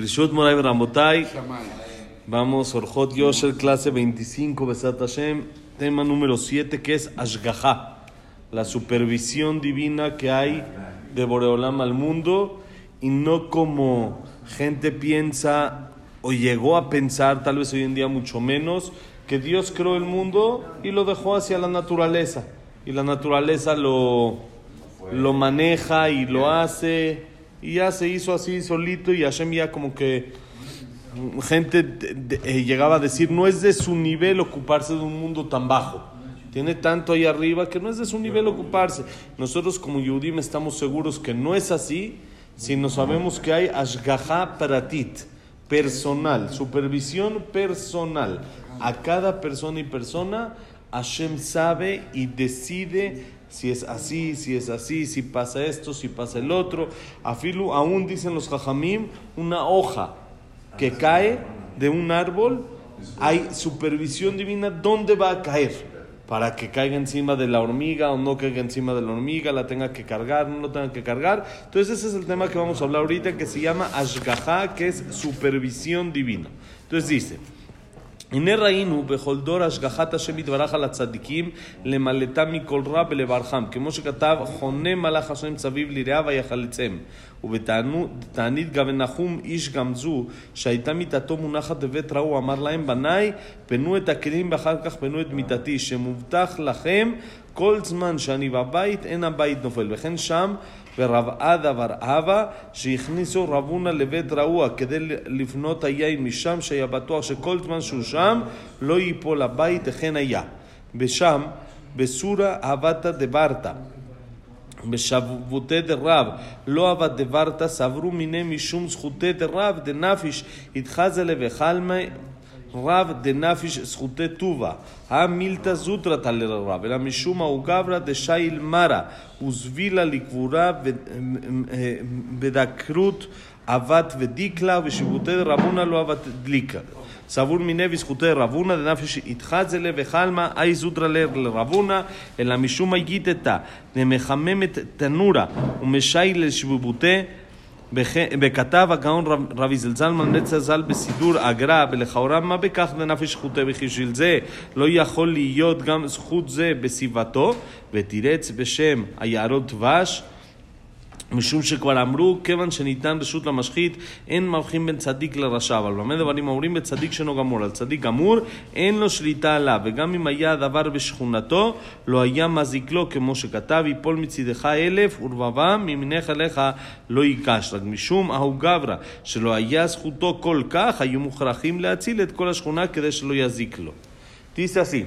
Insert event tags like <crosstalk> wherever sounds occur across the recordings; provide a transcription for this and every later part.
Brishut Moray Ramotay. Vamos, Orjot Yosher, clase 25, Besat Hashem, tema número 7, que es Ashgaha, la supervisión divina que hay de Boreolam al mundo y no como gente piensa o llegó a pensar, tal vez hoy en día mucho menos, que Dios creó el mundo y lo dejó hacia la naturaleza. Y la naturaleza lo, lo maneja y lo hace y ya se hizo así solito y Hashem ya como que gente eh, llegaba a decir no es de su nivel ocuparse de un mundo tan bajo. Tiene tanto ahí arriba que no es de su nivel ocuparse nosotros como Yudim estamos seguros que no es así sino sabemos que hay ashgaha pratit personal supervisión personal. A cada persona y persona Hashem sabe y decide si es así, si es así, si pasa esto, si pasa el otro. Afilu, aún dicen los jajamim, una hoja que cae de un árbol, hay supervisión divina dónde va a caer. Para que caiga encima de la hormiga o no caiga encima de la hormiga, la tenga que cargar, no lo tenga que cargar. Entonces, ese es el tema que vamos a hablar ahorita, que se llama Ashgaha, que es supervisión divina. Entonces, dice. הנה ראינו בכל דור השגחת השם יתברך על הצדיקים למלאתם מכל רע ולברכם כמו שכתב חונה מלאך השם סביב ליראה ויחלצם ובתענית גם נחום איש גם זו שהייתה מיתתו מונחת בבית רעו אמר להם בניי פנו את הכלים ואחר כך פנו את מיתתי שמובטח לכם כל זמן שאני בבית אין הבית נופל וכן שם ורב עדה בר אבא שהכניסו רבונה לבית רעוע כדי לפנות היין משם שהיה בטוח שכל זמן שהוא שם לא ייפול הבית וכן היה. ושם בסורה אהבתא דברתא בשבותי דרב לא עבד דברתא סברו מיני משום זכותי דרב דנפיש התחזלה וחלמי רב דנפיש זכותי טובה, המילתא זוטרתא לרב, אלא משום ההוא גברא דשייל מרא, וזבילה לקבורה בדקרות אבת ודיקלה, ושיבותי רבונה לא אבת דליקה. סבור מיני וזכותי רבונה, דנפש התחזלה וחלמה, אי זוטרא לרבונה, אלא משום הגיתתא, דמחממת תנורה, ומשייל לשבותי, וכתב הגאון רבי זלזלמן נצר ז"ל בסידור אגרה ולכאורה מה בכך לנפש זכותי וכשביל זה? לא יכול להיות גם זכות זה בסביבתו ותירץ בשם היערות דבש משום שכבר אמרו, כיוון שניתן רשות למשחית, אין מבחין בין צדיק לרשע, אבל במה דברים אומרים בצדיק שאינו גמור, על צדיק גמור אין לו שליטה עליו, וגם אם היה הדבר בשכונתו, לא היה מזיק לו, כמו שכתב, יפול מצידך אלף ורבבה מימינך אליך לא ייקש. רק משום ההוא גברא, שלא היה זכותו כל כך, היו מוכרחים להציל את כל השכונה כדי שלא יזיק לו. Así.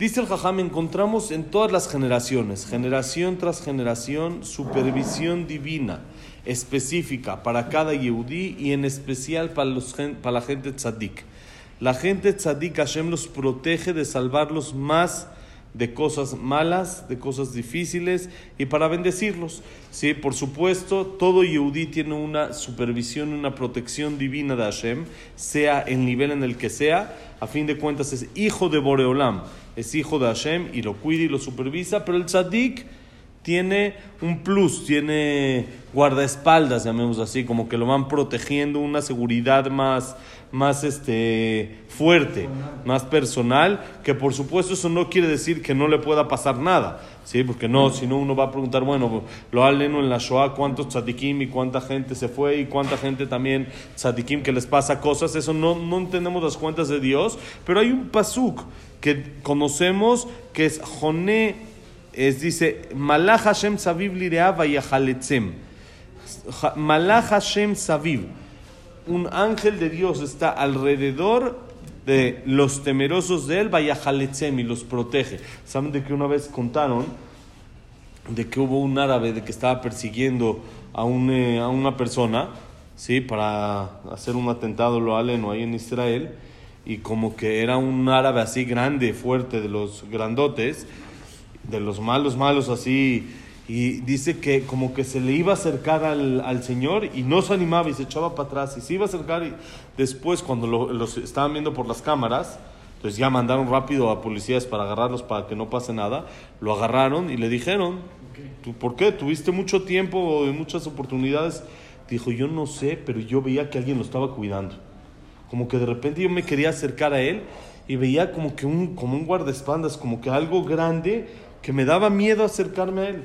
Dice el Jajam, encontramos en todas las generaciones, generación tras generación, supervisión divina específica para cada Yehudí y en especial para, los, para la gente tzadik. La gente tzadik, Hashem los protege de salvarlos más de cosas malas, de cosas difíciles y para bendecirlos. Sí, por supuesto, todo Yehudí tiene una supervisión, una protección divina de Hashem, sea el nivel en el que sea, a fin de cuentas es hijo de Boreolam, es hijo de Hashem y lo cuida y lo supervisa, pero el tzadik tiene un plus, tiene guardaespaldas, llamemos así, como que lo van protegiendo, una seguridad más, más este, fuerte, más personal, que por supuesto eso no quiere decir que no le pueda pasar nada, ¿sí? porque no, si no uno va a preguntar, bueno, lo aleno en la Shoah, cuántos tzadikim y cuánta gente se fue y cuánta gente también tzadikim que les pasa cosas, eso no, no entendemos las cuentas de Dios, pero hay un pasuk que conocemos que es Joné, es dice, Malach Hashem Saviv Lirea Vayachaletzem. Malach Hashem Saviv. Un ángel de Dios está alrededor de los temerosos de él, Vayachaletzem, y los protege. ¿Saben de que una vez contaron de que hubo un árabe de que estaba persiguiendo a, eh, a una persona, ¿sí? Para hacer un atentado lo aleno ahí en Israel y como que era un árabe así grande, fuerte, de los grandotes, de los malos, malos así, y dice que como que se le iba a acercar al, al Señor y no se animaba y se echaba para atrás y se iba a acercar y después cuando lo, los estaban viendo por las cámaras, entonces ya mandaron rápido a policías para agarrarlos para que no pase nada, lo agarraron y le dijeron, ¿tú por qué? Tuviste mucho tiempo y muchas oportunidades Dijo, yo no sé, pero yo veía que alguien lo estaba cuidando. Como que de repente yo me quería acercar a él y veía como que un, como un guardaespaldas, como que algo grande que me daba miedo acercarme a él.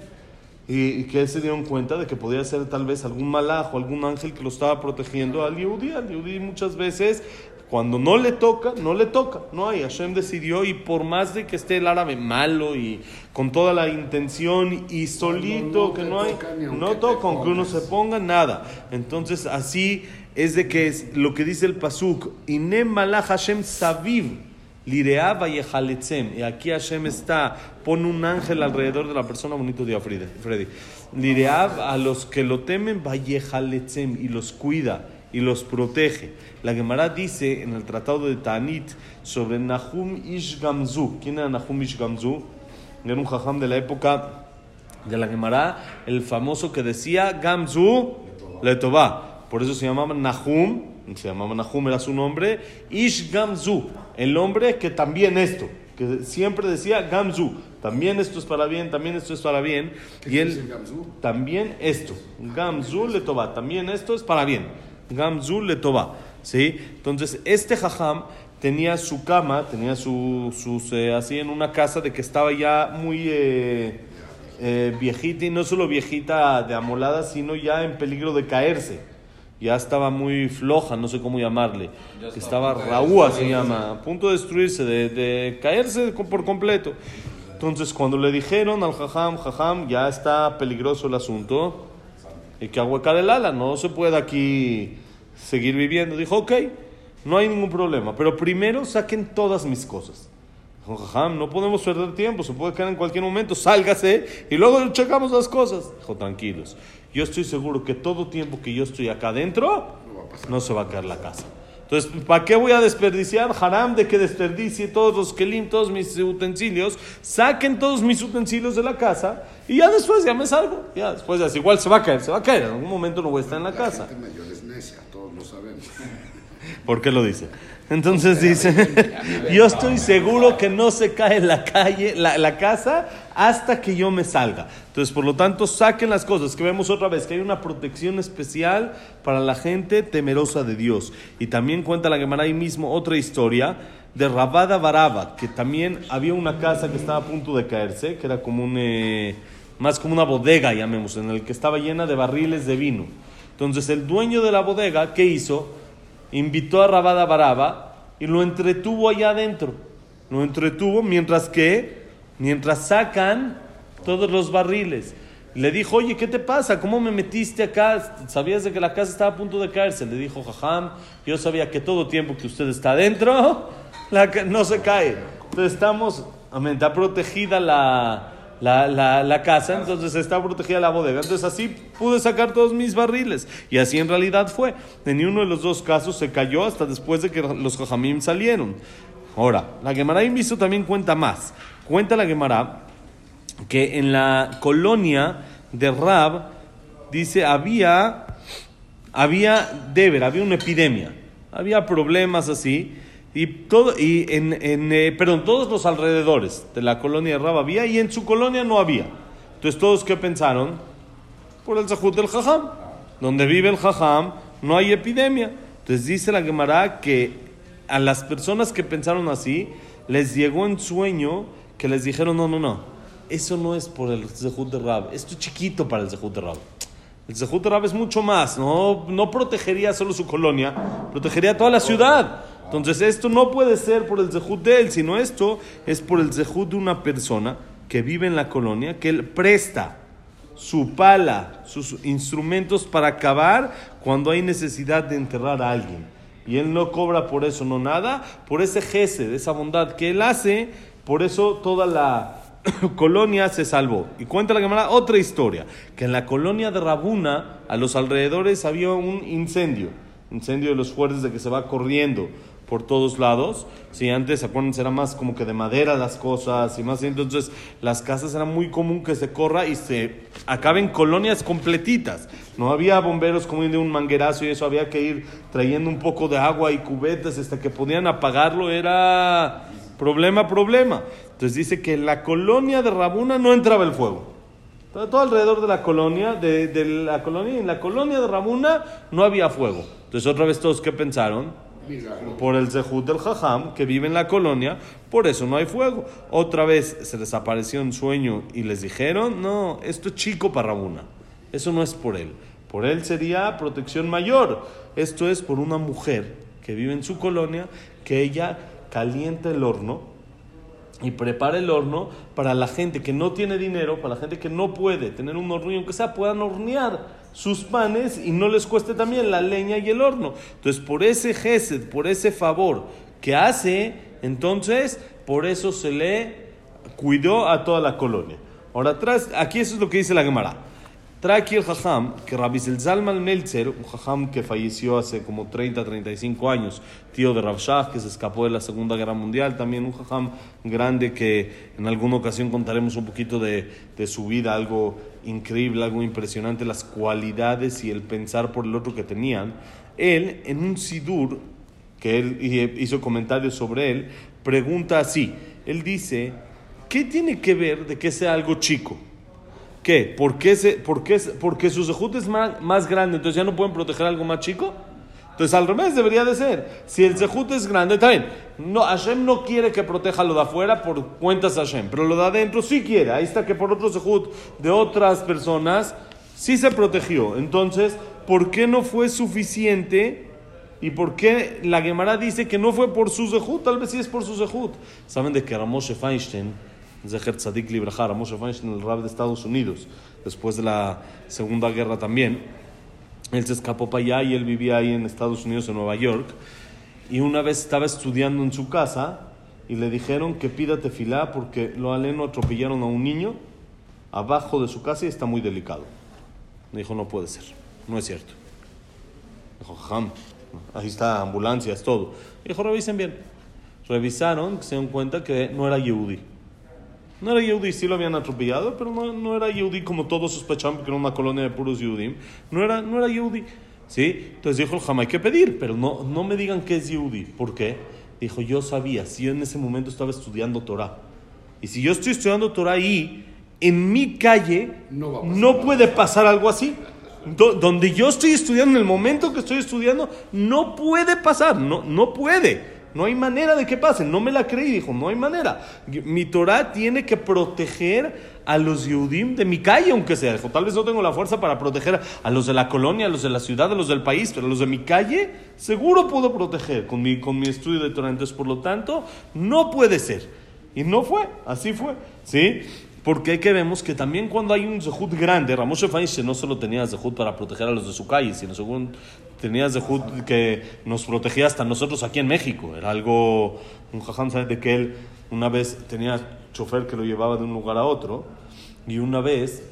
Y, que él se dieron cuenta de que podía ser tal vez algún malajo, algún ángel que lo estaba protegiendo al Yehudi. Al Yehudi muchas veces, cuando no le toca, no le toca. No hay, Hashem decidió y por más de que esté el árabe malo y con toda la intención y solito, que no hay, no toca, aunque uno se ponga, nada. Entonces así es de que es lo que dice el Pasuk, Inem malach Hashem saviv. Lirea y aquí Hashem está, pone un ángel alrededor de la persona, bonito día Freddy. Lireab a los que lo temen, vayehaletzem, y los cuida y los protege. La Gemara dice en el tratado de Tanit sobre Nahum Ish Gamzu. ¿Quién era Nahum Ish Gamzu? Era un jajam de la época de la Gemara, el famoso que decía Gamzu Letová. Por eso se llamaba Nahum, se llamaba Nahum, era su nombre, Ish Gamzu el hombre que también esto, que siempre decía Gamzu, también esto es para bien, también esto es para bien. y él también esto, Gamzu le toba, también esto es para bien. Gamzu le toba. ¿sí? Entonces, este jajam tenía su cama, tenía su, sus, eh, así en una casa de que estaba ya muy eh, eh, viejita, y no solo viejita de amolada, sino ya en peligro de caerse ya estaba muy floja, no sé cómo llamarle. Estaba raúa, se llama, a punto de destruirse, de, caerse por completo. Entonces, cuando le dijeron al jajam, jajam, ya está peligroso el asunto, hay que ahuecar el ala, no se puede aquí seguir viviendo. Dijo, ok, no hay ningún problema, pero primero saquen todas mis cosas. No podemos perder tiempo, se puede caer en cualquier momento, sálgase y luego checamos las cosas. Dijo, tranquilos yo estoy seguro que todo tiempo que yo estoy acá adentro, no, se va a caer la casa. Entonces, ¿para qué voy a desperdiciar? Haram de que desperdicie todos los kelim, todos mis utensilios, saquen todos mis utensilios de la casa y ya después ya me salgo. Ya después ya, igual se va a caer, se va a caer. En algún momento no voy a estar en la, casa. todos lo sabemos. <laughs> <laughs> ¿Por qué lo dice? Entonces dice, <laughs> yo estoy seguro que no se cae la calle, la, casa, hasta que yo me salga. Entonces, por lo tanto, saquen las cosas, que vemos otra vez, que hay una protección especial para la gente temerosa de Dios. Y también cuenta la Gemara ahí mismo otra historia de Rabada Baraba, que también había una casa que estaba a punto de caerse, que era como un, eh, más como una bodega, llamemos, en el que estaba llena de barriles de vino. Entonces, el dueño de la bodega, ¿qué hizo? Invitó a Rabada Baraba y lo entretuvo allá adentro. Lo entretuvo mientras que, mientras sacan todos los barriles. Le dijo, oye, ¿qué te pasa? ¿Cómo me metiste acá? ¿Sabías de que la casa estaba a punto de caerse? Le dijo, jajam, yo sabía que todo tiempo que usted está adentro, <laughs> la, no se cae. Entonces estamos, amén, está protegida la, la, la, la, casa, entonces está protegida la bodega. Entonces así pude sacar todos mis barriles. Y así en realidad fue. En uno de los dos casos se cayó hasta después de que los jajamim salieron. Ahora, la Gemara Inviso también cuenta más. Cuenta la Gemara que en la colonia de Rab, dice, había, había Deber, había una epidemia. Había problemas así. Y, todo, y en, en eh, perdón, todos los alrededores de la colonia de Rab había y en su colonia no había. Entonces, ¿todos qué pensaron? Por el Zahut del Jajam. Donde vive el Jajam no hay epidemia. Entonces dice la Gemara que a las personas que pensaron así, les llegó en sueño que les dijeron, no, no, no, eso no es por el Zehut de Rab, esto es chiquito para el Zehut de Rab. El Zehut de Rab es mucho más, no, no protegería solo su colonia, protegería toda la ciudad. Entonces esto no puede ser por el zehut de él, sino esto es por el zehut de una persona que vive en la colonia, que él presta su pala, sus instrumentos para cavar cuando hay necesidad de enterrar a alguien. Y él no cobra por eso, no nada, por ese jefe, de esa bondad que él hace, por eso toda la <coughs> colonia se salvó. Y cuenta la cámara otra historia, que en la colonia de Rabuna, a los alrededores había un incendio, incendio de los fuertes de que se va corriendo por todos lados. Si antes, acuérdense, era más como que de madera las cosas y más. Entonces, las casas era muy común que se corra y se acaben colonias completitas. No había bomberos como de un manguerazo y eso, había que ir trayendo un poco de agua y cubetas hasta que podían apagarlo. Era problema, problema. Entonces dice que en la colonia de Rabuna no entraba el fuego. todo, alrededor de la colonia, de, de la colonia, en la colonia de Ramuna no había fuego. Entonces otra vez todos, ¿qué pensaron? Por el Zehut del Jajam, que vive en la colonia, por eso no hay fuego. Otra vez se les apareció un sueño y les dijeron, no, esto es chico para Ramuna. Eso no es por él. Por él sería protección mayor. Esto es por una mujer que vive en su colonia, que ella calienta el horno y prepara el horno para la gente que no tiene dinero, para la gente que no puede tener un horno y aunque sea puedan hornear sus panes y no les cueste también la leña y el horno. Entonces, por ese gesed, por ese favor que hace, entonces, por eso se le cuidó a toda la colonia. Ahora atrás, aquí eso es lo que dice la Gemara. Trae aquí el Jajam, que Rabbi Zalman Meltzer, un Jajam que falleció hace como 30, 35 años, tío de Rav Shach, que se escapó de la Segunda Guerra Mundial, también un Jajam grande que en alguna ocasión contaremos un poquito de, de su vida, algo increíble, algo impresionante, las cualidades y el pensar por el otro que tenían. Él, en un Sidur, que él hizo comentarios sobre él, pregunta así, él dice, ¿qué tiene que ver de que sea algo chico? ¿Qué? ¿Por qué, se, por qué, porque su zehut es más, más grande, entonces ya no pueden proteger algo más chico? Entonces al revés debería de ser. Si el zehut es grande, bien. No, Hashem no quiere que proteja lo de afuera por cuentas Hashem, pero lo de adentro sí quiere. Ahí está que por otro zehut de otras personas sí se protegió. Entonces, ¿por qué no fue suficiente? ¿Y por qué la Gemara dice que no fue por su zehut? Tal vez sí es por su zehut. ¿Saben de que Ramoshe Feinstein Zeher Tzadik Libraja, Moshe Feinstein, el rab de Estados Unidos, después de la Segunda Guerra también. Él se escapó para allá y él vivía ahí en Estados Unidos, en Nueva York. Y una vez estaba estudiando en su casa y le dijeron que pida tefilá porque lo aleno atropellaron a un niño abajo de su casa y está muy delicado. Le dijo, no puede ser, no es cierto. Dijo, jam, ahí está, ambulancias, todo. Dijo, revisen bien. Revisaron, se dieron cuenta que no era Yehudi. No era Yehudi, sí lo habían atropellado, pero no, no era Yehudi como todos sospechaban que era una colonia de puros Yehudim. No era, no era Yehudi. ¿Sí? Entonces dijo el Jama, hay que pedir, pero no, no me digan que es Yehudi. ¿Por qué? Dijo, yo sabía, si yo en ese momento estaba estudiando Torah. Y si yo estoy estudiando Torah ahí, en mi calle, No va a no, pasar puede pasar algo así. Do- donde yo estoy estudiando, en el momento que estoy estudiando, no puede pasar, no, no puede. No hay manera de que pase. No me la creí, dijo, no hay manera. Mi Torah tiene que proteger a los Yehudim de mi calle, aunque sea. Dijo, tal vez no tengo la fuerza para proteger a los de la colonia, a los de la ciudad, a los del país, pero a los de mi calle seguro puedo proteger con mi, con mi estudio de Torah. Entonces, por lo tanto, no puede ser. Y no fue, así fue. ¿Sí? Porque que vemos que también cuando hay un zehut grande, Ramoshe Feinstein no solo tenía zehut para proteger a los de su calle, sino según tenía zehut que nos protegía hasta nosotros aquí en México. Era algo, un jajam sabe de que él una vez tenía chofer que lo llevaba de un lugar a otro y una vez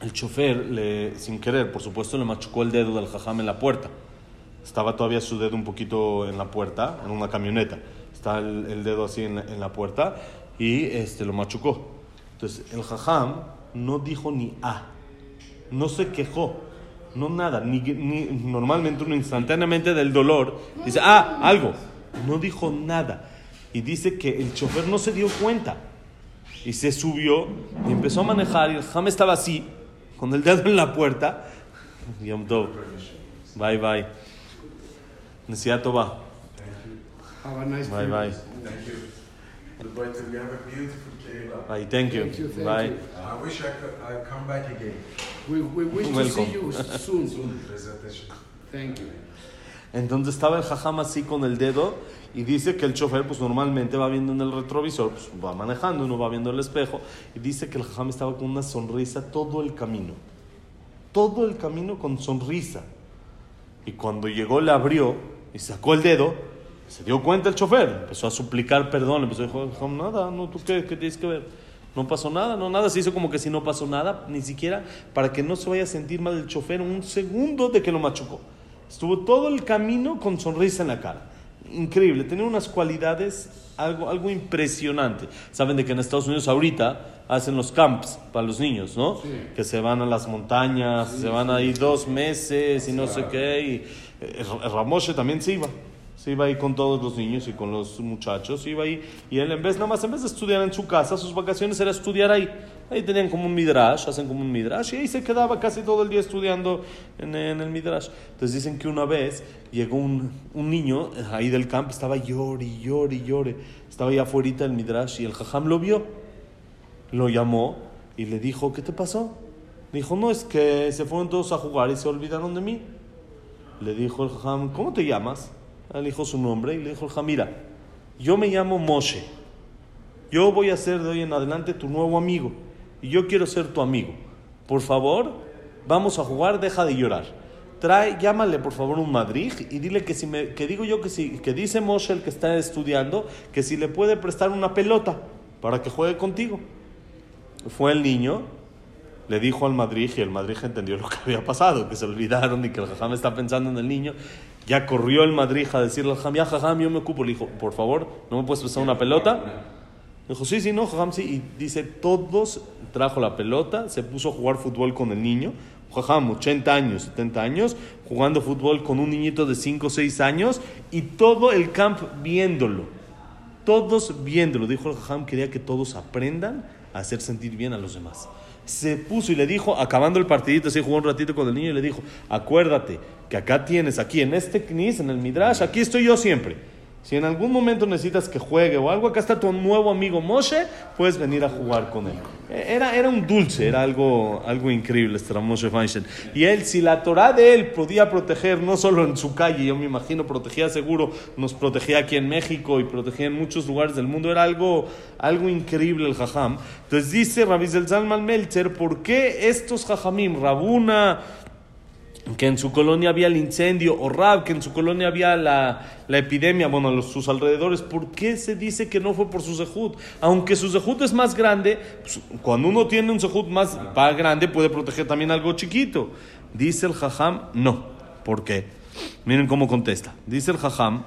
el chofer, le, sin querer, por supuesto, le machucó el dedo del jajam en la puerta. Estaba todavía su dedo un poquito en la puerta, en una camioneta. Está el, dedo así en la, puerta y este, lo machucó. Entonces, el jajam no dijo ni A, no se quejó, no nada, ni, ni normalmente uno instantáneamente del dolor dice, ah, algo, no dijo nada. Y dice que el chofer no se dio cuenta y se subió y empezó a manejar y el jajam estaba así, con el dedo en la puerta. Yom Tov. Bye bye. Nesiat Tova. Have a nice Bye bye. days. Thank you. Goodbye to we have a beautiful Kehillah. Bye. Thank you. Thank you, thank Bye. you. I wish I could I come back again We, we wish to see you soon. soon. Thank you. Entonces estaba el jajam así con el dedo y dice que el chofer pues normalmente va viendo en el retrovisor, pues va manejando, uno va viendo el espejo y dice que el jajam estaba con una sonrisa todo el camino. Todo el camino con sonrisa. Y cuando llegó le abrió y sacó el dedo, se dio cuenta el chofer, empezó a suplicar perdón, empezó a decir, "Jajam, nada, no, ¿tú qué, qué tienes que ver? No pasó nada, no nada, se hizo como que si no pasó nada, ni siquiera para que no se vaya a sentir mal el chofer un segundo de que lo machucó. Estuvo todo el camino con sonrisa en la cara. Increíble, tenía unas cualidades, algo, algo impresionante. Saben de que en Estados Unidos ahorita hacen los camps para los niños, ¿no? Sí. Que se van a las montañas, se van ahí dos meses y no sé qué. Y eh, Ramoshe también se iba. Se iba ahí con todos los niños y con los muchachos, iba ahí, y él en vez, nada más, en vez de estudiar en su casa, sus vacaciones era estudiar ahí. Ahí tenían como un midrash, hacen como un midrash, y ahí se quedaba casi todo el día estudiando en, en el midrash. Entonces dicen que una vez llegó un, un niño ahí del campo, estaba llore, y llore. Estaba ahí afuera del midrash y el jajam lo vio. Lo llamó y le dijo, ¿qué te pasó? Dijo, no, es que se fueron todos a jugar y se olvidaron de mí. Le dijo el jajam, ¿cómo te llamas? Él dijo su nombre y le dijo mira, yo me llamo Moshe. Yo voy a ser de hoy en adelante tu nuevo amigo y yo quiero ser tu amigo. Por favor, vamos a jugar, deja de llorar. Trae, llámale por favor un madrid y dile que si me, que digo yo que si, que dice Moshe el que está estudiando, que si le puede prestar una pelota para que juegue contigo. Fue el niño, le dijo al Madrid y el Madrid entendió lo que había pasado, que se olvidaron y que el jajam está pensando en el niño. Ya corrió el Madrid a decirle al jajam, ya jajam, yo me ocupo. Le dijo, por favor, ¿no me puedes prestar una pelota? Dijo, sí, sí, no, jajam, sí. Y dice, todos trajo la pelota, se puso a jugar fútbol con el niño. Jajam, 80 años, 70 años, jugando fútbol con un niñito de 5 o 6 años y todo el camp viéndolo. Todos viéndolo. Dijo el jajam, quería que todos aprendan a hacer sentir bien a los demás. Se puso y le dijo, acabando el partidito, así jugó un ratito con el niño y le dijo, acuérdate que acá tienes, aquí en este knis, en el midrash, aquí estoy yo siempre. Si en algún momento necesitas que juegue o algo, acá está tu nuevo amigo Moshe, puedes venir a jugar con él. Era, era un dulce, era algo, algo increíble este Moshe Feinstein. Y él, si la Torah de él podía proteger, no solo en su calle, yo me imagino, protegía seguro, nos protegía aquí en México y protegía en muchos lugares del mundo, era algo, algo increíble el jajam. Entonces dice Rabbi Zalman Meltzer, ¿por qué estos jajamim, Rabuna, que en su colonia había el incendio, o Rab, que en su colonia había la, la epidemia, bueno, los, sus alrededores, ¿por qué se dice que no fue por su zehut? Aunque su zehut es más grande, pues, cuando uno tiene un zehut más grande puede proteger también algo chiquito. Dice el jajam, no. ¿Por qué? Miren cómo contesta. Dice el jajam,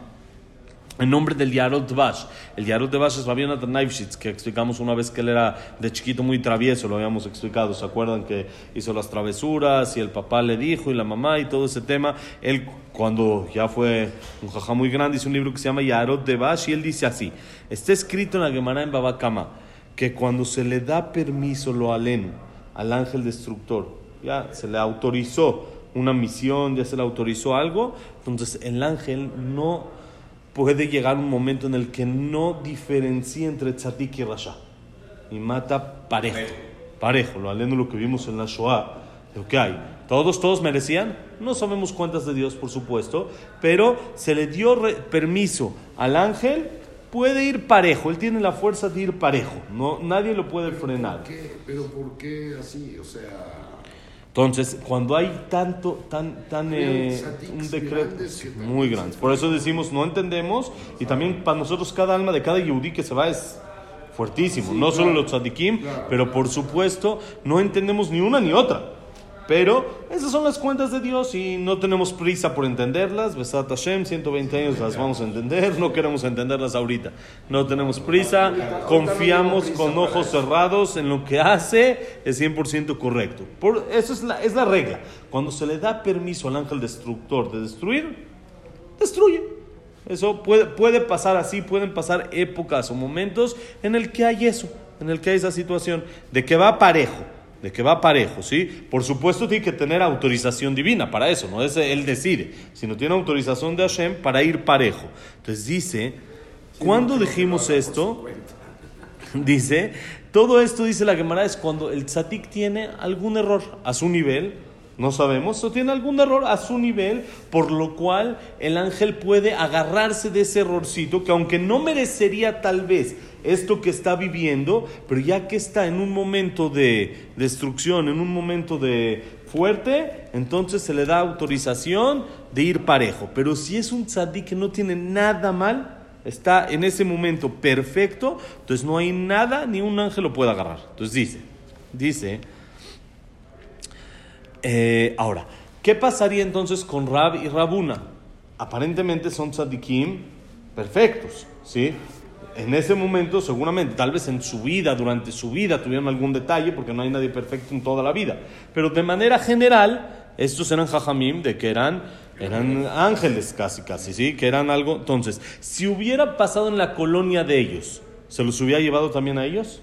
en nombre del Yarot Vash. El Yarot de Vash es Rabbi Jonathan que explicamos una vez que él era de chiquito muy travieso, lo habíamos explicado. ¿Se acuerdan que hizo las travesuras y el papá le dijo y la mamá y todo ese tema? Él, cuando ya fue un jajá muy grande, hizo un libro que se llama Yarot de Vash y él dice así: Está escrito en la Gemara en Babakama que cuando se le da permiso lo aleno al ángel destructor, ya se le autorizó una misión, ya se le autorizó algo, entonces el ángel no puede llegar un momento en el que no diferencia entre tzadik y rasha y mata parejo, parejo, lo aleno lo que vimos en la Shoah, lo que hay. Todos, todos merecían, no sabemos cuántas de Dios, por supuesto, pero se le dio permiso al ángel, puede ir parejo, él tiene la fuerza de ir parejo, no, nadie lo puede frenar. ¿Por qué? ¿Pero por qué así? O sea... Entonces, cuando hay tanto, tan, tan, eh, un decreto muy grande. Por eso decimos, no entendemos, y también para nosotros cada alma de cada yudí que se va es fuertísimo. no solo los tzadikim, pero por supuesto no entendemos ni una ni otra. Pero esas son las cuentas de Dios y no tenemos prisa por entenderlas. Besat Hashem, 120 años las vamos a entender, no queremos entenderlas ahorita. No tenemos prisa, confiamos con ojos cerrados en lo que hace, es 100% correcto. Por, eso es la, es la regla. Cuando se le da permiso al ángel destructor de destruir, destruye. Eso puede, puede pasar así, pueden pasar épocas o momentos en el que hay eso, en el que hay esa situación, de que va parejo de que va parejo, ¿sí? Por supuesto tiene que tener autorización divina para eso, no es él decide, sino tiene autorización de Hashem para ir parejo. Entonces dice, ¿cuándo dijimos esto? Dice, todo esto dice la Gemara es cuando el tzatik tiene algún error a su nivel, no sabemos, o tiene algún error a su nivel, por lo cual el ángel puede agarrarse de ese errorcito que aunque no merecería tal vez esto que está viviendo, pero ya que está en un momento de destrucción, en un momento de fuerte, entonces se le da autorización de ir parejo. Pero si es un tzadik que no tiene nada mal, está en ese momento perfecto, entonces no hay nada, ni un ángel lo puede agarrar. Entonces dice, dice, eh, ahora, ¿qué pasaría entonces con Rab y Rabuna? Aparentemente son tzadikim perfectos, ¿sí? en ese momento, seguramente, tal vez en su vida, durante su vida, tuvieron algún detalle, porque no hay nadie perfecto en toda la vida. Pero de manera general, estos eran jajamim, de que eran Eran ángeles casi, casi, ¿sí? Que eran algo. Entonces, si hubiera pasado en la colonia de ellos, ¿se los hubiera llevado también a ellos?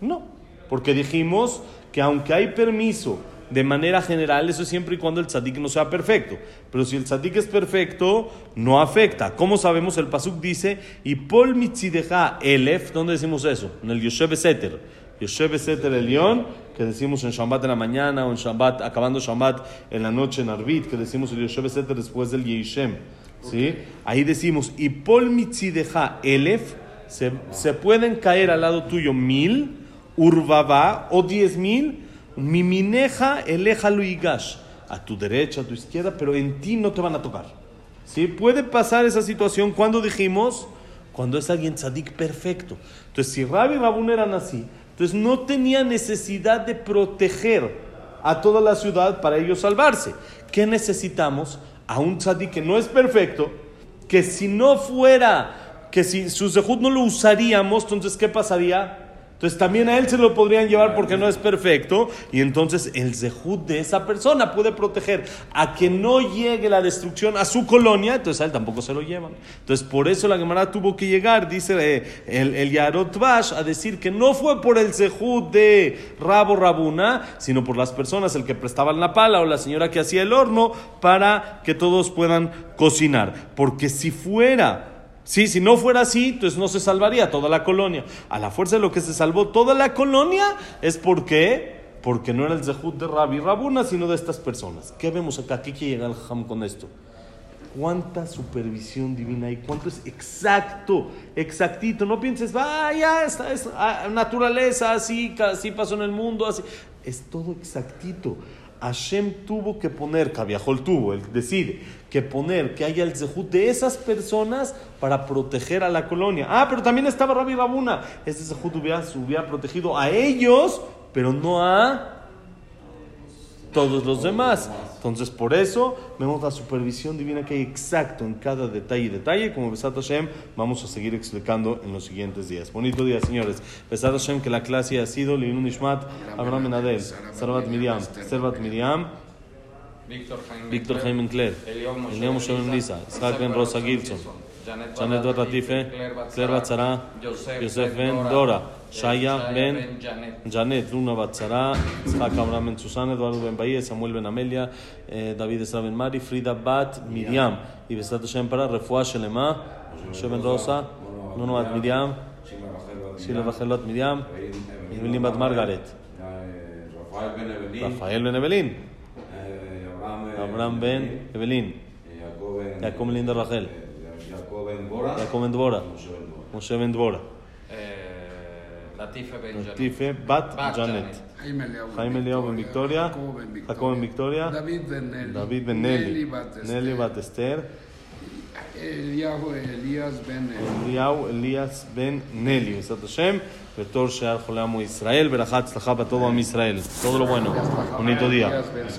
No, porque dijimos que aunque hay permiso de manera general, eso es siempre y cuando el tzadik no sea perfecto. Pero si el tzadik es perfecto, no afecta. ¿Cómo sabemos? El pasuk dice, y pol mitzideja elef, ¿dónde decimos eso? En el Yoshe Seter. Yoshe Seter el león, que decimos en Shabbat en la mañana, o en Shabbat, acabando Shabbat en la noche en Arbit, que decimos el Yoshe Seter después del Yishem. ¿Sí? Ahí decimos, y pol mitzideja elef, se, se pueden caer al lado tuyo mil, urbaba, o diez mil, mi mineja eleja luigash, a tu derecha, a tu izquierda, pero en ti no te van a tocar. ¿Sí? Puede pasar esa situación cuando dijimos, cuando es alguien tzadik perfecto. Entonces, si Rabbi y Rabun eran así, entonces no tenía necesidad de proteger a toda la ciudad para ellos salvarse. ¿Qué necesitamos? A un tzadik que no es perfecto, que si no fuera, que si su zehut no lo usaríamos, entonces ¿qué pasaría? Entonces también a él se lo podrían llevar porque no es perfecto y entonces el zehut de esa persona puede proteger a que no llegue la destrucción a su colonia, entonces a él tampoco se lo llevan. Entonces por eso la Gemara tuvo que llegar, dice eh, el, el Yarot Bash, a decir que no fue por el zehut de Rabo Rabuna, sino por las personas, el que prestaba la pala o la señora que hacía el horno para que todos puedan cocinar. Porque si fuera Sí, si no fuera así, entonces no se salvaría toda la colonia. A la fuerza de lo que se salvó toda la colonia es porque, porque no era el zehut de Rabbi Rabuna, sino de estas personas. ¿Qué vemos acá? ¿Qué quiere llegar el Ham con esto? ¿Cuánta supervisión divina hay? ¿Cuánto es exacto, exactito? No pienses, vaya, esta es ah, naturaleza, así, así pasó en el mundo, así. Es todo exactito. Hashem tuvo que poner, Cabiajol tuvo, él decide, que poner que haya el zehut de esas personas para proteger a la colonia. Ah, pero también estaba Rabbi Rabuna. Ese zehut hubiera, hubiera protegido a ellos, pero no a todos los demás. Entonces, por eso vemos la supervisión divina que hay exacto en cada detalle y detalle. Como Besat Hashem, vamos a seguir explicando en los siguientes días. Bonito día, señores. Besat Hashem, que la clase ha sido Linun Ishmat, Abraham Benadel, Sarvat Miriam, Servat Miriam, Víctor Jaime Encler, Eliam Moshe Ben Lisa, Isaac Ben Rosa Gilson, Janet Bat Latife, Claire Batzara, Yosef Ben Dora, Shaya Ben Janet, Luna Batzara, Isaac Abraham Ben Susana, Eduardo Ben Bahía, Samuel Ben Amelia, eh, David Esra Ben Mari, Frida Bat Miriam, y Besat Hashem para Refuah Shelema, Moshe Ben Rosa, Nuno Bat Miriam, Shila Rachel Bat Miriam, y Evelyn Bat Margaret, Rafael Ben Evelyn, Rafael Ben Evelyn, eh, Abraham, eh, Abraham Ben Evelyn, eh, Jacob Ben, Jacob Ben Linda Rachel, eh, Jacob Ben Bora, Jacob Ben Dvora, Moshe Ben Bora. Moshe Ben Dvora, Eh, Latife Ben Janet. Latife Bat Bat Janet. Jaime Eliyahu Jaime Eliyahu Ben Victoria, Jacobo Ben Victoria, Jacob Ben Victoria, David Ben Nelly, David Ben Nelly, Bat Esther, Nelly Bat Esther, Eliyahu Elías Ben Nelly. אליהו אליאס בן נלי, בעזרת השם, בתור שער חולה עמו ישראל, ברכה הצלחה בטוב עם ישראל. todo lo bueno, bonito día. Elías Ben